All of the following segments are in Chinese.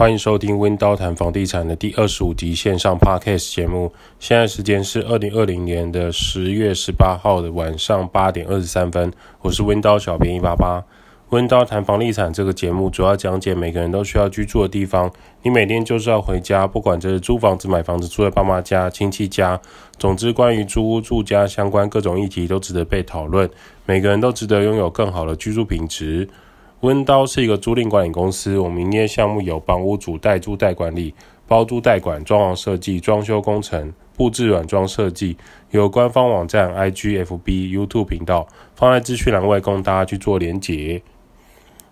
欢迎收听温刀谈房地产的第二十五集线上 Podcast 节目。现在时间是二零二零年的十月十八号的晚上八点二十三分。我是温刀小编一八八。温刀谈房地产这个节目主要讲解每个人都需要居住的地方。你每天就是要回家，不管这是租房子、买房子、住在爸妈家、亲戚家，总之关于租屋住家相关各种议题都值得被讨论。每个人都值得拥有更好的居住品质。温刀是一个租赁管理公司，我们营业项目有帮屋主代租代管理、包租代管、装潢设计、装修工程、布置软装设计，有官方网站、IG、FB、YouTube 频道，放在资讯栏外供大家去做连结。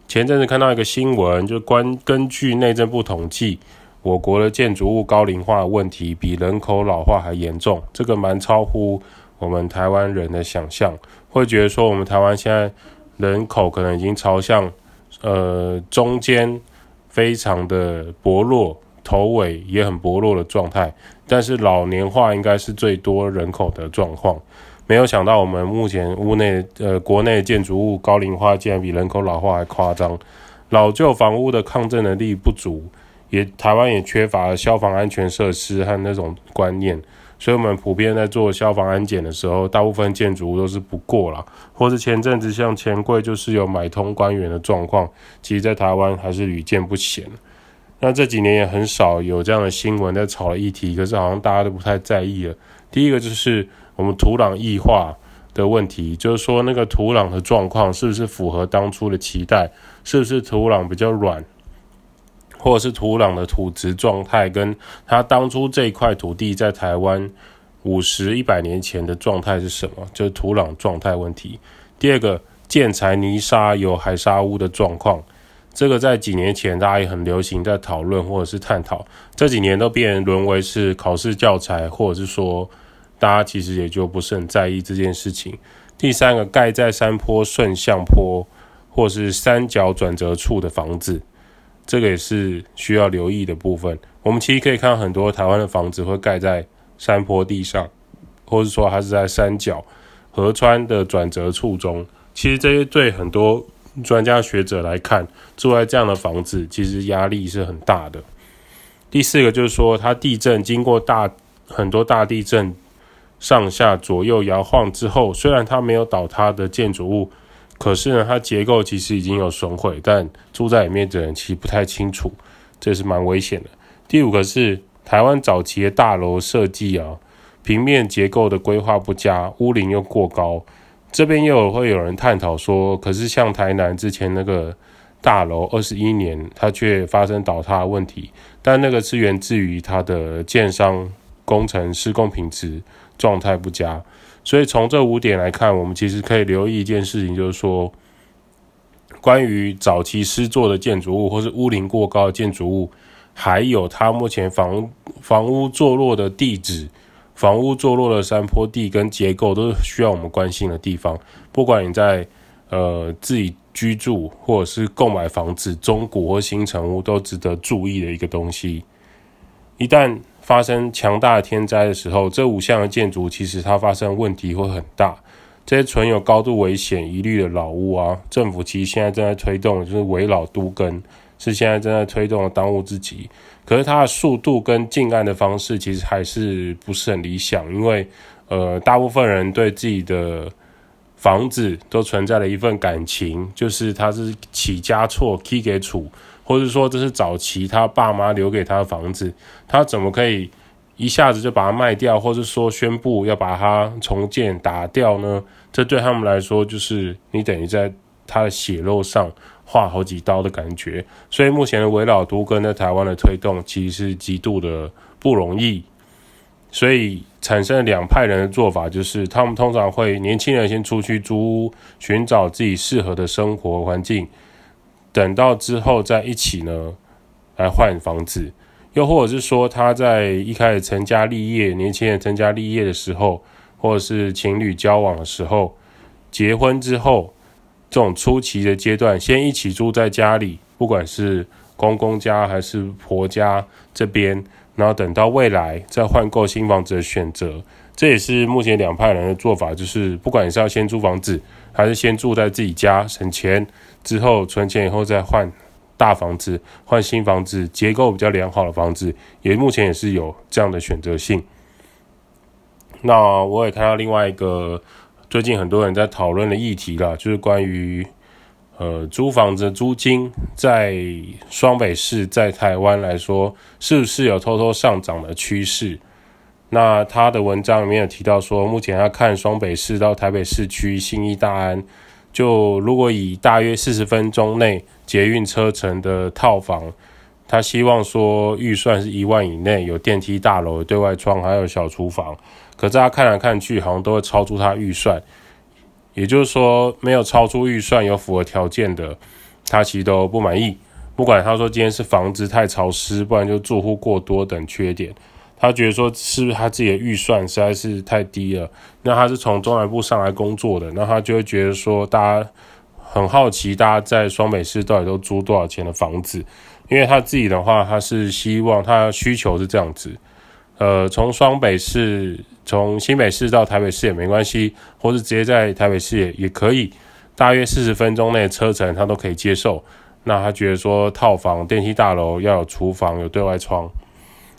前阵子看到一个新闻，就关根据内政部统计，我国的建筑物高龄化问题比人口老化还严重，这个蛮超乎我们台湾人的想象，会觉得说我们台湾现在。人口可能已经朝向，呃，中间非常的薄弱，头尾也很薄弱的状态，但是老年化应该是最多人口的状况。没有想到我们目前屋内，呃，国内建筑物高龄化竟然比人口老化还夸张，老旧房屋的抗震能力不足，也台湾也缺乏消防安全设施和那种观念。所以，我们普遍在做消防安检的时候，大部分建筑物都是不过啦，或是前阵子像钱柜就是有买通官员的状况，其实在台湾还是屡见不鲜。那这几年也很少有这样的新闻在炒议题，可是好像大家都不太在意了。第一个就是我们土壤异化的问题，就是说那个土壤的状况是不是符合当初的期待，是不是土壤比较软？或者是土壤的土质状态，跟它当初这块土地在台湾五十一百年前的状态是什么？就是土壤状态问题。第二个，建材泥沙有海沙屋的状况，这个在几年前大家也很流行在讨论或者是探讨，这几年都变沦为是考试教材，或者是说大家其实也就不是很在意这件事情。第三个，盖在山坡顺向坡或是三角转折处的房子。这个也是需要留意的部分。我们其实可以看到很多台湾的房子会盖在山坡地上，或者说它是在山脚、河川的转折处中。其实这些对很多专家学者来看，住在这样的房子其实压力是很大的。第四个就是说，它地震经过大很多大地震，上下左右摇晃之后，虽然它没有倒塌的建筑物。可是呢，它结构其实已经有损毁，但住在里面的人其实不太清楚，这是蛮危险的。第五个是台湾早期的大楼设计啊，平面结构的规划不佳，屋龄又过高。这边又有会有人探讨说，可是像台南之前那个大楼二十一年，它却发生倒塌的问题，但那个是源自于它的建商工程施工品质状态不佳。所以从这五点来看，我们其实可以留意一件事情，就是说，关于早期施作的建筑物，或是屋龄过高的建筑物，还有它目前房房屋坐落的地址、房屋坐落的山坡地跟结构，都是需要我们关心的地方。不管你在呃自己居住，或者是购买房子，中古或新成屋，都值得注意的一个东西。一旦发生强大的天灾的时候，这五项的建筑其实它发生问题会很大。这些存有高度危险疑虑的老屋啊，政府其实现在正在推动，就是围老都根，是现在正在推动的当务之急。可是它的速度跟进案的方式其实还是不是很理想，因为呃，大部分人对自己的房子都存在了一份感情，就是它是起家厝起给厝。或者说这是早期他爸妈留给他的房子，他怎么可以一下子就把它卖掉，或者说宣布要把它重建打掉呢？这对他们来说就是你等于在他的血肉上划好几刀的感觉。所以目前的危老都跟在台湾的推动其实是极度的不容易，所以产生了两派人的做法，就是他们通常会年轻人先出去租屋，寻找自己适合的生活环境。等到之后再一起呢，来换房子，又或者是说他在一开始成家立业，年轻人成家立业的时候，或者是情侣交往的时候，结婚之后这种初期的阶段，先一起住在家里，不管是公公家还是婆家这边，然后等到未来再换购新房子的选择，这也是目前两派人的做法，就是不管你是要先租房子，还是先住在自己家省钱。之后存钱以后再换大房子，换新房子，结构比较良好的房子，也目前也是有这样的选择性。那我也看到另外一个最近很多人在讨论的议题啦，就是关于呃租房子租金在双北市在台湾来说是不是有偷偷上涨的趋势？那他的文章里面有提到说，目前他看双北市到台北市区信义大安，就如果以大约四十分钟内捷运车程的套房，他希望说预算是一万以内，有电梯大楼、对外窗，还有小厨房。可是他看来看去，好像都会超出他预算。也就是说，没有超出预算、有符合条件的，他其实都不满意。不管他说今天是房子太潮湿，不然就住户过多等缺点。他觉得说，是不是他自己的预算实在是太低了？那他是从中南部上来工作的，那他就会觉得说，大家很好奇，大家在双北市到底都租多少钱的房子？因为他自己的话，他是希望他需求是这样子，呃，从双北市，从新北市到台北市也没关系，或是直接在台北市也也可以，大约四十分钟内车程他都可以接受。那他觉得说，套房、电梯大楼要有厨房、有对外窗。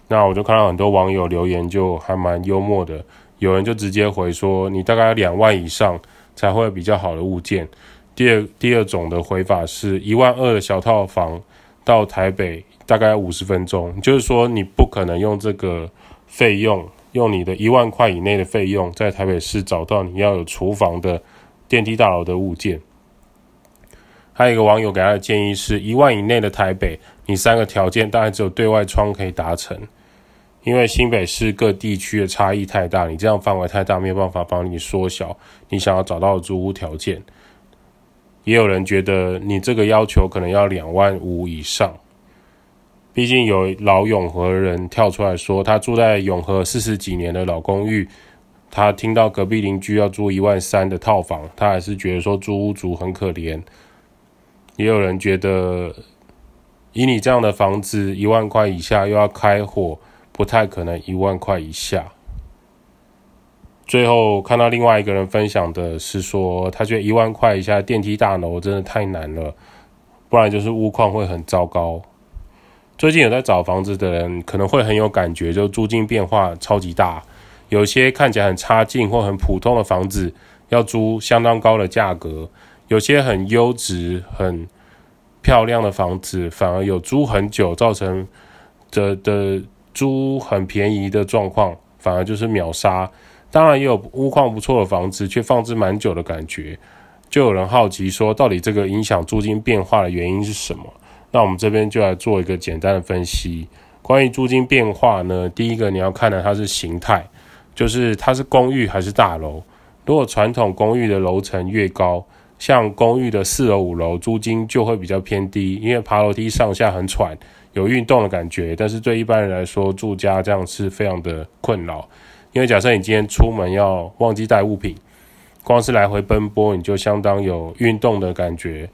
那我就看到很多网友留言，就还蛮幽默的。有人就直接回说：“你大概两万以上才会比较好的物件。”第二第二种的回法是一万二的小套房到台北大概五十分钟，就是说你不可能用这个费用，用你的一万块以内的费用在台北市找到你要有厨房的电梯大楼的物件。还有一个网友给他的建议是：一万以内的台北，你三个条件大概只有对外窗可以达成。因为新北市各地区的差异太大，你这样范围太大，没有办法帮你缩小你想要找到的租屋条件。也有人觉得你这个要求可能要两万五以上，毕竟有老永和人跳出来说，他住在永和四十几年的老公寓，他听到隔壁邻居要租一万三的套房，他还是觉得说租屋族很可怜。也有人觉得，以你这样的房子，一万块以下又要开火。不太可能一万块以下。最后看到另外一个人分享的是说，他觉得一万块以下电梯大楼真的太难了，不然就是屋况会很糟糕。最近有在找房子的人可能会很有感觉，就租金变化超级大，有些看起来很差劲或很普通的房子要租相当高的价格，有些很优质、很漂亮的房子反而有租很久，造成的的。租很便宜的状况，反而就是秒杀。当然也有屋况不错的房子，却放置蛮久的感觉。就有人好奇说，到底这个影响租金变化的原因是什么？那我们这边就来做一个简单的分析。关于租金变化呢，第一个你要看的它是形态，就是它是公寓还是大楼。如果传统公寓的楼层越高，像公寓的四楼、五楼，租金就会比较偏低，因为爬楼梯上下很喘。有运动的感觉，但是对一般人来说，住家这样是非常的困扰。因为假设你今天出门要忘记带物品，光是来回奔波，你就相当有运动的感觉。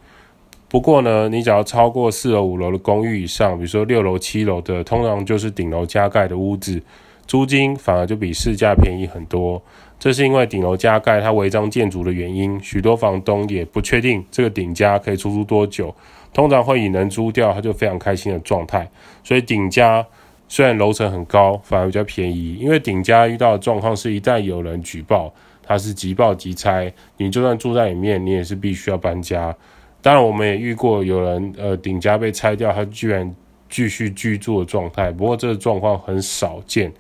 不过呢，你只要超过四楼、五楼的公寓以上，比如说六楼、七楼的，通常就是顶楼加盖的屋子，租金反而就比市价便宜很多。这是因为顶楼加盖它违章建筑的原因，许多房东也不确定这个顶加可以出租多久。通常会以能租掉，他就非常开心的状态。所以顶家虽然楼层很高，反而比较便宜。因为顶家遇到的状况是，一旦有人举报，他是即报即拆，你就算住在里面，你也是必须要搬家。当然，我们也遇过有人呃顶家被拆掉，他居然继续居住的状态。不过这个状况很少见，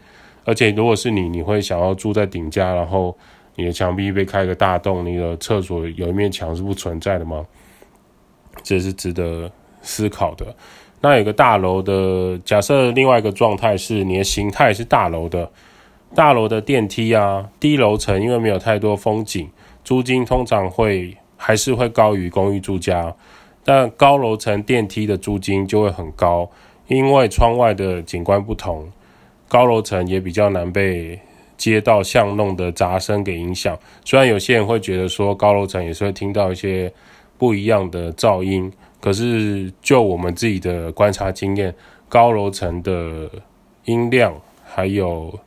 而且如果是你，你会想要住在顶家，然后你的墙壁被开个大洞，你的厕所有一面墙是不存在的吗？这是值得思考的。那有个大楼的假设，另外一个状态是你的形态是大楼的，大楼的电梯啊，低楼层因为没有太多风景，租金通常会还是会高于公寓住家。但高楼层电梯的租金就会很高，因为窗外的景观不同，高楼层也比较难被街道巷弄的杂声给影响。虽然有些人会觉得说高楼层也是会听到一些。不一样的噪音，可是就我们自己的观察经验，高楼层的音量还有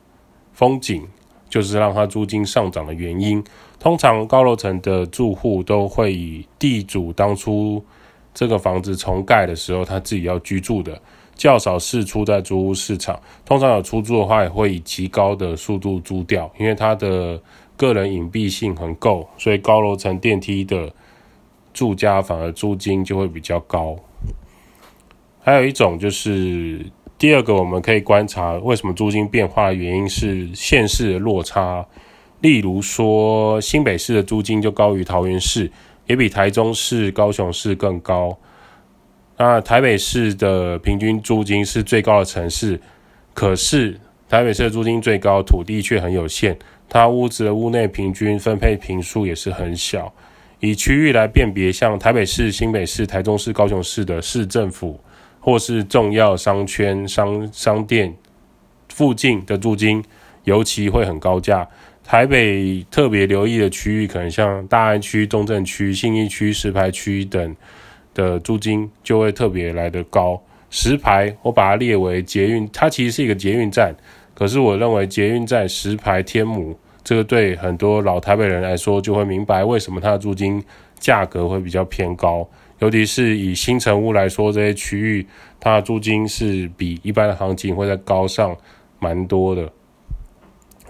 风景，就是让它租金上涨的原因。通常高楼层的住户都会以地主当初这个房子重盖的时候，他自己要居住的，较少是出在租屋市场。通常有出租的话，也会以极高的速度租掉，因为它的个人隐蔽性很够，所以高楼层电梯的住家反而租金就会比较高。还有一种就是第二个，我们可以观察为什么租金变化的原因是县市的落差。例如说，新北市的租金就高于桃园市，也比台中市、高雄市更高。那台北市的平均租金是最高的城市，可是台北市的租金最高，土地却很有限，它屋子的屋内平均分配坪数也是很小。以区域来辨别，像台北市、新北市、台中市、高雄市的市政府或是重要商圈、商商店附近的租金，尤其会很高价。台北特别留意的区域，可能像大安区、中正区、信义区、石牌区等的租金就会特别来得高。石牌我把它列为捷运，它其实是一个捷运站，可是我认为捷运站石牌天母，这个对很多老台北人来说就会明白为什么它的租金价格会比较偏高。尤其是以新成屋来说，这些区域它的租金是比一般的行情会再高上蛮多的。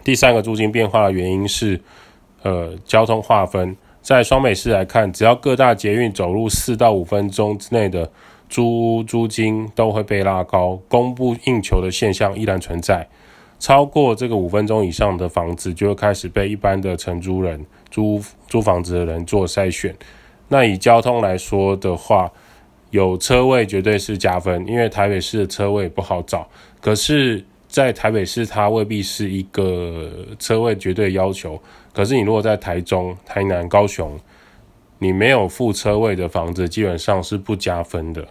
第三个租金变化的原因是，呃，交通划分。在双北市来看，只要各大捷运走路四到五分钟之内的租屋租金都会被拉高，供不应求的现象依然存在。超过这个五分钟以上的房子，就会开始被一般的承租人租租房子的人做筛选。那以交通来说的话，有车位绝对是加分，因为台北市的车位不好找。可是在台北市，它未必是一个车位绝对要求。可是你如果在台中、台南、高雄，你没有附车位的房子，基本上是不加分的。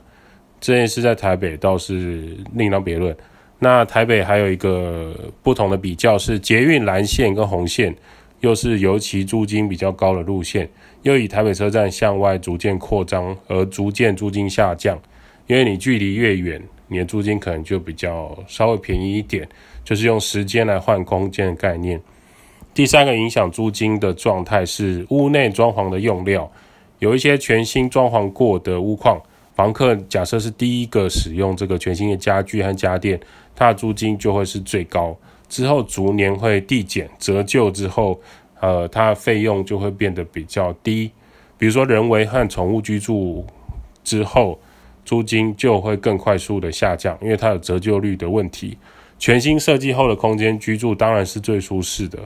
这件事在台北倒是另当别论。那台北还有一个不同的比较是，捷运蓝线跟红线，又是尤其租金比较高的路线，又以台北车站向外逐渐扩张而逐渐租金下降，因为你距离越远。你的租金可能就比较稍微便宜一点，就是用时间来换空间的概念。第三个影响租金的状态是屋内装潢的用料，有一些全新装潢过的屋况，房客假设是第一个使用这个全新的家具和家电，它的租金就会是最高，之后逐年会递减折旧之后，呃，它的费用就会变得比较低。比如说人为和宠物居住之后。租金就会更快速的下降，因为它有折旧率的问题。全新设计后的空间居住当然是最舒适的。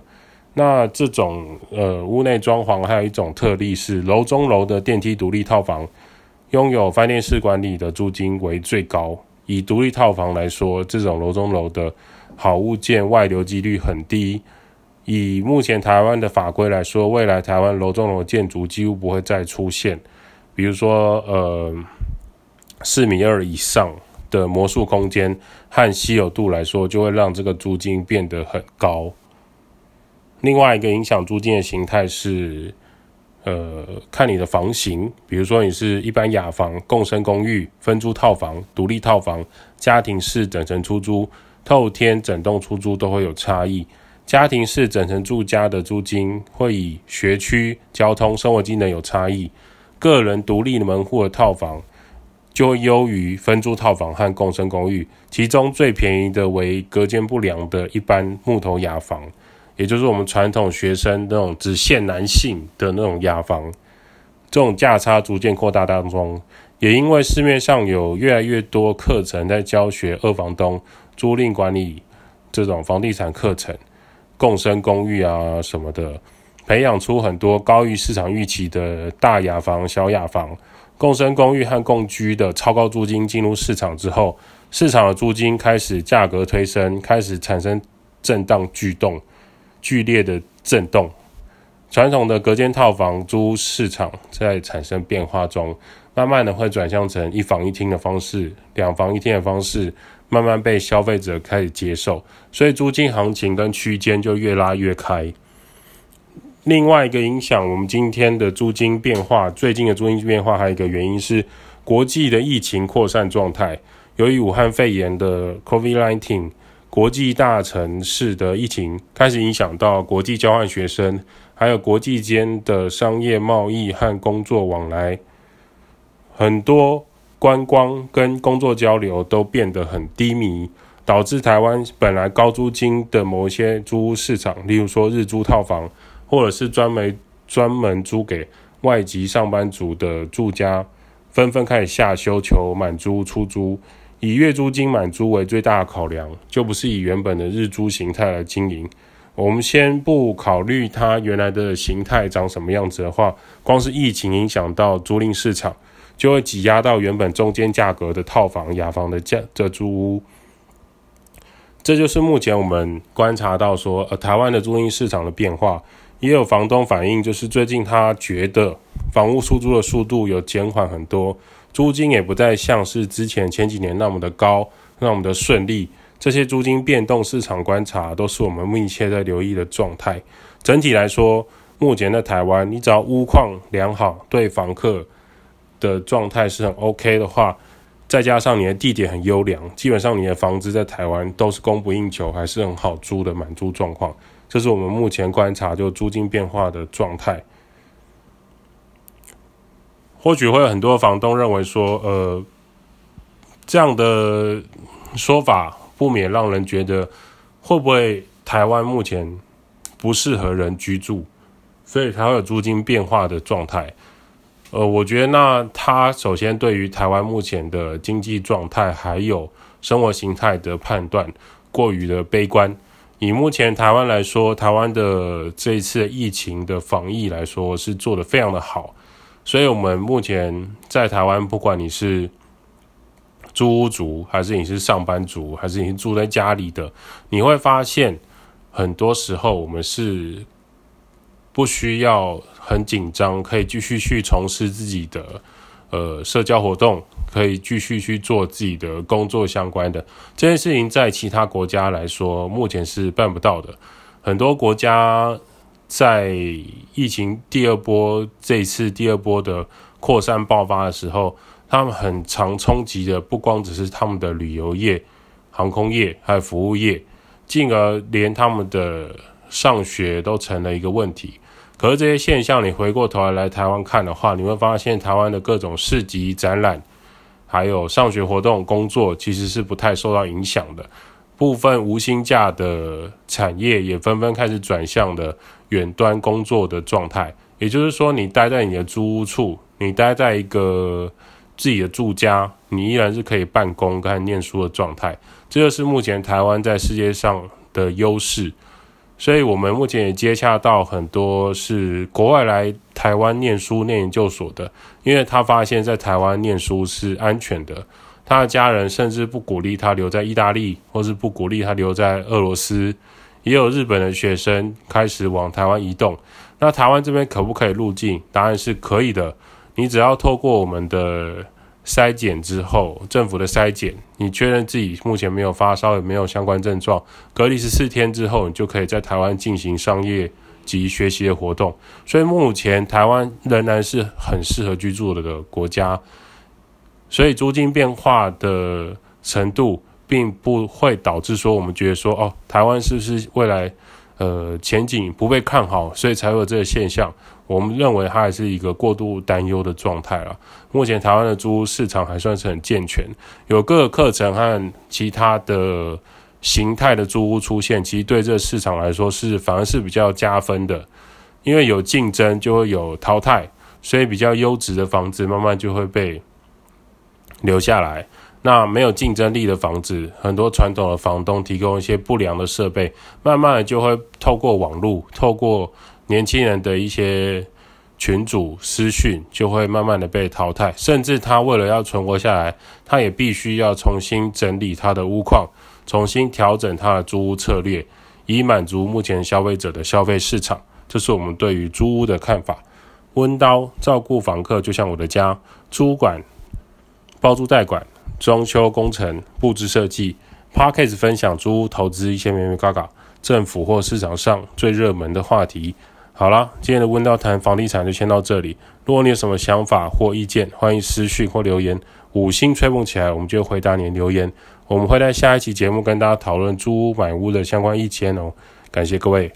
那这种呃屋内装潢还有一种特例是楼中楼的电梯独立套房，拥有饭店式管理的租金为最高。以独立套房来说，这种楼中楼的好物件外流几率很低。以目前台湾的法规来说，未来台湾楼中楼建筑几乎不会再出现，比如说呃。四米二以上的魔术空间和稀有度来说，就会让这个租金变得很高。另外一个影响租金的形态是，呃，看你的房型，比如说你是一般雅房、共生公寓、分租套房、独立套房、家庭式整层出租、透天整栋出租都会有差异。家庭式整层住家的租金会以学区、交通、生活机能有差异。个人独立门户的套房。就优于分租套房和共生公寓，其中最便宜的为隔间不良的一般木头雅房，也就是我们传统学生那种只限男性的那种雅房。这种价差逐渐扩大当中，也因为市面上有越来越多课程在教学二房东租赁管理这种房地产课程，共生公寓啊什么的，培养出很多高于市场预期的大雅房、小雅房。共生公寓和共居的超高租金进入市场之后，市场的租金开始价格推升，开始产生震荡巨动、剧烈的震动。传统的隔间套房租市场在产生变化中，慢慢的会转向成一房一厅的方式、两房一厅的方式，慢慢被消费者开始接受，所以租金行情跟区间就越拉越开。另外一个影响我们今天的租金变化，最近的租金变化还有一个原因是国际的疫情扩散状态。由于武汉肺炎的 COVID-19，国际大城市的疫情开始影响到国际交换学生，还有国际间的商业贸易和工作往来。很多观光跟工作交流都变得很低迷，导致台湾本来高租金的某些租屋市场，例如说日租套房，或者是专门专门租给外籍上班族的住家，纷纷开始下修求满租出租，以月租金满租为最大的考量，就不是以原本的日租形态来经营。我们先不考虑它原来的形态长什么样子的话，光是疫情影响到租赁市场，就会挤压到原本中间价格的套房、雅房的价的租屋。这就是目前我们观察到说，呃，台湾的租赁市场的变化，也有房东反映，就是最近他觉得房屋出租的速度有减缓很多，租金也不再像是之前前几年那么的高，那么的顺利。这些租金变动市场观察都是我们密切在留意的状态。整体来说，目前在台湾，你只要屋况良好，对房客的状态是很 OK 的话，再加上你的地点很优良，基本上你的房子在台湾都是供不应求，还是很好租的满租状况。这是我们目前观察就租金变化的状态。或许会有很多房东认为说，呃，这样的说法。不免让人觉得，会不会台湾目前不适合人居住，所以才会有租金变化的状态。呃，我觉得那他首先对于台湾目前的经济状态还有生活形态的判断过于的悲观。以目前台湾来说，台湾的这一次疫情的防疫来说是做得非常的好，所以我们目前在台湾，不管你是租屋族，还是你是上班族，还是你是住在家里的，你会发现，很多时候我们是不需要很紧张，可以继续去从事自己的呃社交活动，可以继续去做自己的工作相关的这件事情，在其他国家来说，目前是办不到的。很多国家在疫情第二波，这次第二波的扩散爆发的时候。他们很常冲击的不光只是他们的旅游业、航空业，还有服务业，进而连他们的上学都成了一个问题。可是这些现象，你回过头来来台湾看的话，你会发现台湾的各种市集、展览，还有上学活动、工作，其实是不太受到影响的。部分无薪假的产业也纷纷开始转向的远端工作的状态。也就是说，你待在你的租屋处，你待在一个。自己的住家，你依然是可以办公跟念书的状态，这就是目前台湾在世界上的优势。所以，我们目前也接洽到很多是国外来台湾念书、念研究所的，因为他发现，在台湾念书是安全的。他的家人甚至不鼓励他留在意大利，或是不鼓励他留在俄罗斯。也有日本的学生开始往台湾移动。那台湾这边可不可以入境？答案是可以的。你只要透过我们的筛检之后，政府的筛检，你确认自己目前没有发烧，也没有相关症状，隔离十四天之后，你就可以在台湾进行商业及学习的活动。所以目前台湾仍然是很适合居住的国家，所以租金变化的程度，并不会导致说我们觉得说哦，台湾是不是未来？呃，前景不被看好，所以才有这个现象。我们认为它还是一个过度担忧的状态了。目前台湾的租屋市场还算是很健全，有各个课程和其他的形态的租屋出现，其实对这个市场来说是反而是比较加分的，因为有竞争就会有淘汰，所以比较优质的房子慢慢就会被留下来。那没有竞争力的房子，很多传统的房东提供一些不良的设备，慢慢的就会透过网络，透过年轻人的一些群组私讯，就会慢慢的被淘汰。甚至他为了要存活下来，他也必须要重新整理他的屋况，重新调整他的租屋策略，以满足目前消费者的消费市场。这是我们对于租屋的看法。温刀照顾房客，就像我的家，租管、包租代管。装修工程、布置设计，Podcast 分享租屋投资一些眉眉角角，政府或市场上最热门的话题。好啦，今天的温叨谈房地产就先到这里。如果你有什么想法或意见，欢迎私讯或留言。五星吹捧起来，我们就回答你的留言。我们会在下一期节目跟大家讨论租屋买屋的相关意见哦。感谢各位。